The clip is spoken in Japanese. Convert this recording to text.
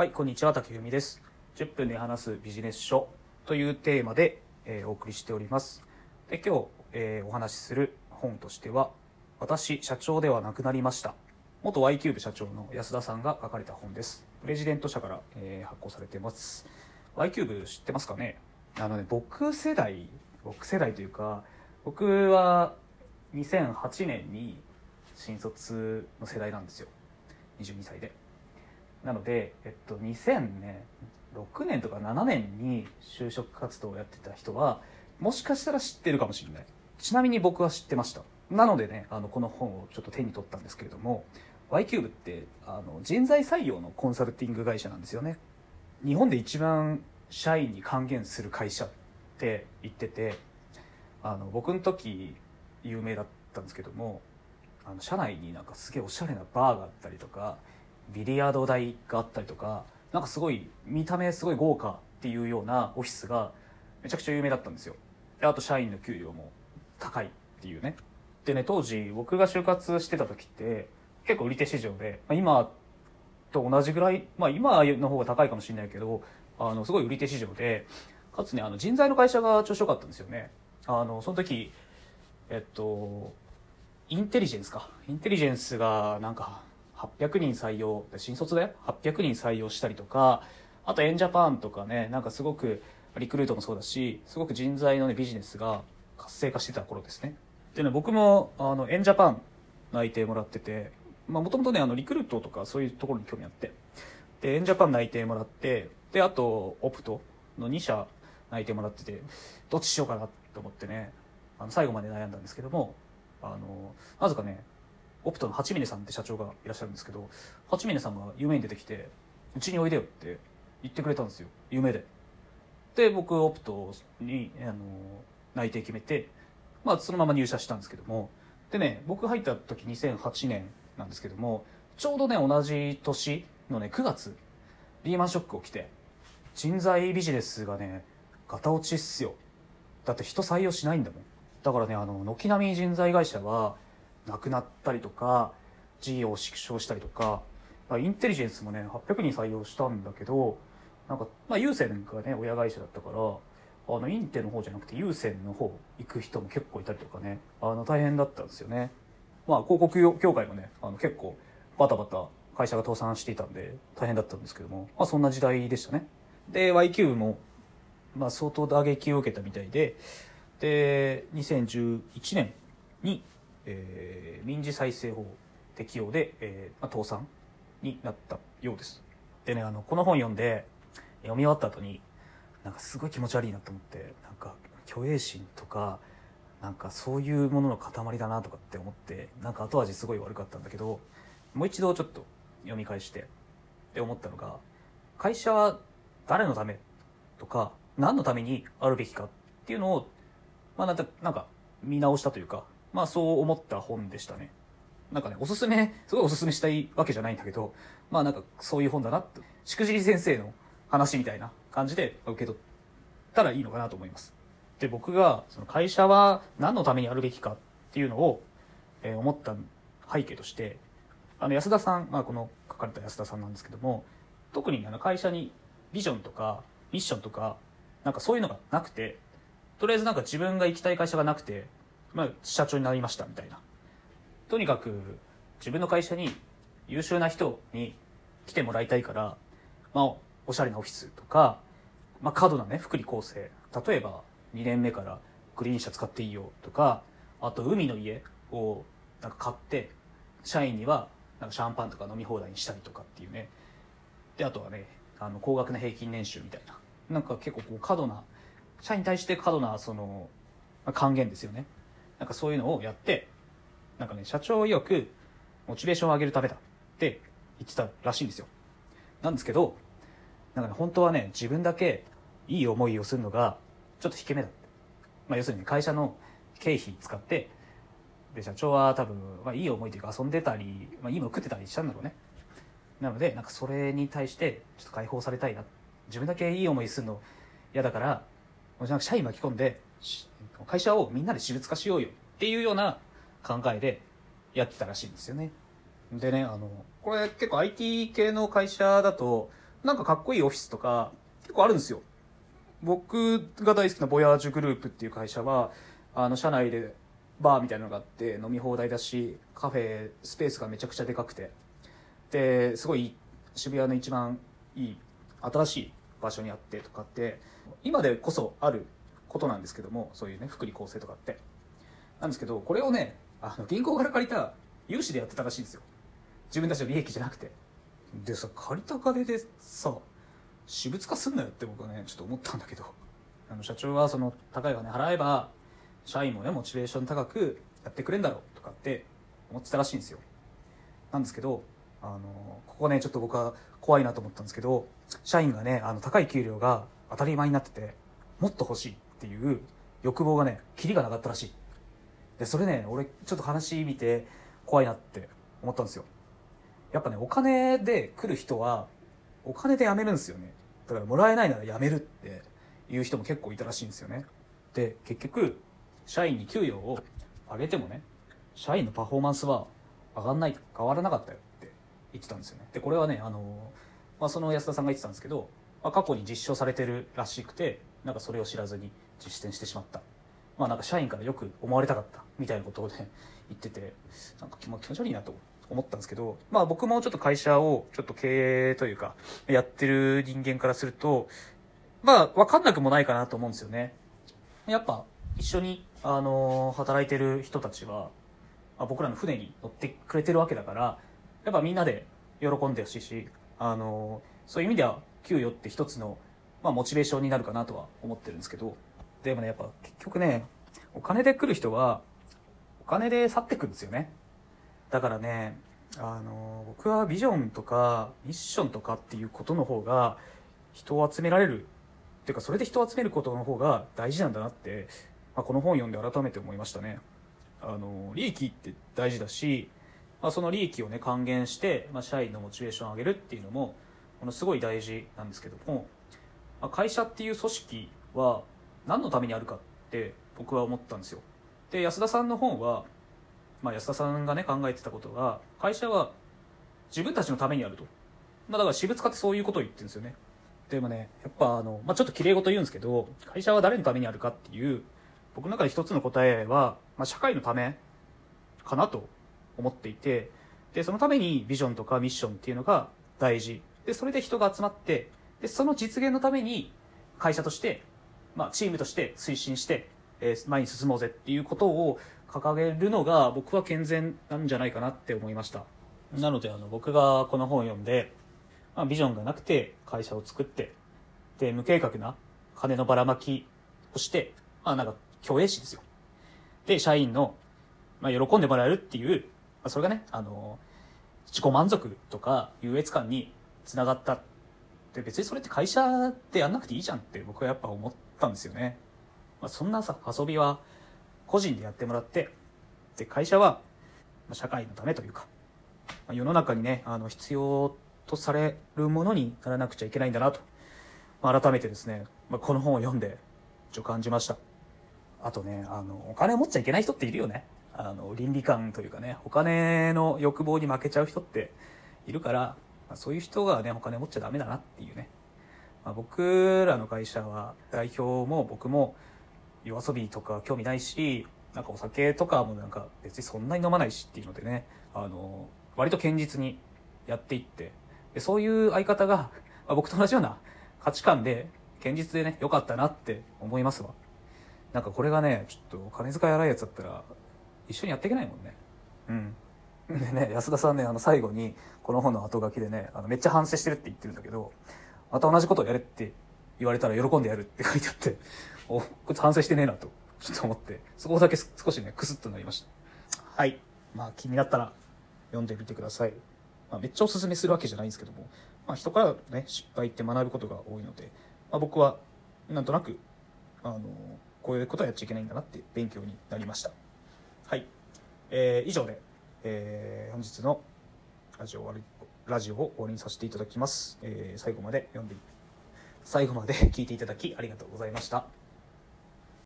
はい、こんにちは、竹由美です。10分で話すビジネス書というテーマで、えーお送りしております。で、今日、えーお話しする本としては、私、社長ではなくなりました。元 Y キューブ社長の安田さんが書かれた本です。プレジデント社から、えー発行されています。Y キューブ知ってますかね？あのね、僕世代、僕世代というか、僕は2008年に新卒の世代なんですよ。22歳で。なので、えっと、2006年とか7年に就職活動をやってた人は、もしかしたら知ってるかもしれない。ちなみに僕は知ってました。なのでね、あの、この本をちょっと手に取ったんですけれども、Y キューブって、あの、人材採用のコンサルティング会社なんですよね。日本で一番社員に還元する会社って言ってて、あの、僕の時有名だったんですけども、あの、社内になんかすげえおしゃれなバーがあったりとか、ビリヤード台があったりとか、なんかすごい、見た目すごい豪華っていうようなオフィスがめちゃくちゃ有名だったんですよ。であと社員の給料も高いっていうね。でね、当時僕が就活してた時って結構売り手市場で、まあ、今と同じぐらい、まあ今の方が高いかもしれないけど、あの、すごい売り手市場で、かつね、あの人材の会社が調子良かったんですよね。あの、その時、えっと、インテリジェンスか。インテリジェンスがなんか800人採用、新卒で800人採用したりとか、あとエンジャパンとかね、なんかすごくリクルートもそうだし、すごく人材のね、ビジネスが活性化してた頃ですね。でね、僕もあの、エンジャパン内定もらってて、まあもともとね、あの、リクルートとかそういうところに興味あって、で、エンジャパン内定もらって、で、あと、オプトの2社内定もらってて、どっちしようかなと思ってね、あの、最後まで悩んだんですけども、あの、なぜかね、オプトの八峰さんって社長がいらっしゃるんですけど、八峰さんが夢に出てきて、うちにおいでよって言ってくれたんですよ。夢で。で、僕、オプトに、あの、内定決めて、まあ、そのまま入社したんですけども、でね、僕入った時2008年なんですけども、ちょうどね、同じ年のね、9月、リーマンショック起きて、人材ビジネスがね、ガタ落ちっすよ。だって人採用しないんだもん。だからね、あの、軒並み人材会社は、なくなったりとか、事業を縮小したりとか、まインテリジェンスもね、800人採用したんだけど、なんか、まあ、優先がね、親会社だったから、あの、インテの方じゃなくて、優先の方行く人も結構いたりとかね、あの、大変だったんですよね。まあ、広告協会もね、あの、結構、バタバタ会社が倒産していたんで、大変だったんですけども、まあ、そんな時代でしたね。で、Y キューブも、まあ、相当打撃を受けたみたいで、で、2011年に、えー民事再生法適用で、えーまあ、倒産になったようです。でね、あの、この本読んで、読み終わった後に、なんかすごい気持ち悪いなと思って、なんか、虚栄心とか、なんかそういうものの塊だなとかって思って、なんか後味すごい悪かったんだけど、もう一度ちょっと読み返して、って思ったのが、会社は誰のためとか、何のためにあるべきかっていうのを、まあなんか、なんか見直したというか、まあそう思った本でしたね。なんかね、おすすめ、すごいおすすめしたいわけじゃないんだけど、まあなんかそういう本だなって、しくじり先生の話みたいな感じで受け取ったらいいのかなと思います。で、僕が、その会社は何のためにあるべきかっていうのを、えー思った背景として、あの、安田さん、まあこの書かれた安田さんなんですけども、特にあの会社にビジョンとかミッションとか、なんかそういうのがなくて、とりあえずなんか自分が行きたい会社がなくて、まあ社長になりましたみたいな。とにかく自分の会社に優秀な人に来てもらいたいから、まあおしゃれなオフィスとか、まあ過度なね、福利厚生。例えば2年目からグリーン車使っていいよとか、あと海の家をなんか買って、社員にはなんかシャンパンとか飲み放題にしたりとかっていうね。で、あとはね、あの、高額な平均年収みたいな。なんか結構こう過度な、社員に対して過度な、その、還元ですよね。なんかそういうのをやって、なんかね、社長曰く、モチベーションを上げるためだって言ってたらしいんですよ。なんですけど、なんかね、本当はね、自分だけいい思いをするのが、ちょっと引け目だって。まあ要するに会社の経費使って、で、社長は多分、まあいい思いというか遊んでたり、まあいいもの食ってたりしたんだろうね。なので、なんかそれに対して、ちょっと解放されたいな。自分だけいい思いするの嫌だから、もうなんか社員巻き込んで、会社をみんなで私物化しようよっていうような考えでやってたらしいんですよね。でね、あの、これ結構 IT 系の会社だと、なんかかっこいいオフィスとか結構あるんですよ僕が大好きなボヤージュグループっていう会社はあの社内でバーみたいなのがあって飲み放題だしカフェスペースがめちゃくちゃでかくてですごい渋谷の一番いい新しい場所にあってとかって今でこそあることなんですけどもそういうね福利厚生とかって。なんですけどこれをねあの銀行から借りた融資でやってたらしいんですよ。自分たちの利益じゃなくて。でさ借りた金でさ私物化すんなよって僕はねちょっと思ったんだけど。あの社長はその高い金払えば社員もねモチベーション高くやってくれんだろうとかって思ってたらしいんですよ。なんですけどあのここねちょっと僕は怖いなと思ったんですけど社員がねあの高い給料が当たり前になっててもっと欲しい。っていう欲望がねキリがなかったらしい。でそれね俺ちょっと話見て怖いなって思ったんですよ。やっぱねお金で来る人はお金で辞めるんですよね。だからもらえないなら辞めるっていう人も結構いたらしいんですよね。で結局社員に給与を上げてもね社員のパフォーマンスは上がんない変わらなかったよって言ってたんですよね。でこれはねあの、まあ、その安田さんが言ってたんですけど、まあ、過去に実証されてるらしくてなんかそれを知らずに実践してしまった。まあなんか社員からよく思われたかった。みたいなことをね言っててなんか気持ち悪いなと思ったんですけどまあ僕もちょっと会社をちょっと経営というかやってる人間からするとまあ分かんなくもないかなと思うんですよね。やっぱ一緒にあの働いてる人たちは、まあ、僕らの船に乗ってくれてるわけだからやっぱみんなで喜んでほしいしあのそういう意味では給与って一つの、まあ、モチベーションになるかなとは思ってるんですけどでもねやっぱ結局ねお金で来る人はお金で去ってくんですよねだからねあの僕はビジョンとかミッションとかっていうことの方が人を集められるっていうかそれで人を集めることの方が大事なんだなってまあ、この本読んで改めて思いましたね。あの、利益って大事だし、まあ、その利益をね、還元して、まあ、社員のモチベーションを上げるっていうのも、ものすごい大事なんですけども、まあ、会社っていう組織は何のためにあるかって僕は思ったんですよ。で、安田さんの本は、まあ、安田さんがね、考えてたことが、会社は自分たちのためにあると。まあ、だから私物化ってそういうことを言ってるんですよね。でもね、やっぱあの、まあ、ちょっと綺麗事言うんですけど、会社は誰のためにあるかっていう、僕の中で一つの答えは、まあ、社会のためかなと思っていてでそのためにビジョンとかミッションっていうのが大事でそれで人が集まってでその実現のために会社として、まあ、チームとして推進して、えー、前に進もうぜっていうことを掲げるのが僕は健全なんじゃないかなって思いましたなのであの僕がこの本を読んで、まあ、ビジョンがなくて会社を作ってで無計画な金のばらまきをしてまあなんか虚栄心ですよ。で、社員の、まあ、喜んでもらえるっていう、まあ、それがね、あの、自己満足とか優越感につながった。で、別にそれって会社でやんなくていいじゃんって僕はやっぱ思ったんですよね。まあ、そんなさ、遊びは個人でやってもらって、で、会社は、社会のためというか、まあ、世の中にね、あの、必要とされるものにならなくちゃいけないんだなと、まあ、改めてですね、まあ、この本を読んで、ちょ感じました。あとね、あの、お金を持っちゃいけない人っているよね。あの、倫理観というかね、お金の欲望に負けちゃう人っているから、まあ、そういう人がね、お金持っちゃダメだなっていうね。まあ、僕らの会社は、代表も僕も夜遊びとか興味ないし、なんかお酒とかもなんか別にそんなに飲まないしっていうのでね、あの、割と堅実にやっていって、でそういう相方が、まあ、僕と同じような価値観で、堅実でね、良かったなって思いますわ。なんかこれがね、ちょっと金遣い荒いやつだったら、一緒にやっていけないもんね。うん。でね、安田さんね、あの最後に、この本の後書きでね、あのめっちゃ反省してるって言ってるんだけど、また同じことをやれって言われたら喜んでやるって書いてあって、お、こいつ反省してねえなと、ちょっと思って、そこだけ少しね、クスッとなりました。はい。まあ気になったら読んでみてください。まあめっちゃおすすめするわけじゃないんですけども、まあ人からね、失敗って学ぶことが多いので、まあ僕はなんとなく、あのこういうことはやっちゃいけないんだなって勉強になりました。はい。えー、以上で、えー、本日のラジオ終わり、ラジオを終わりにさせていただきます。えー、最後まで読んで、最後まで聞いていただきありがとうございました。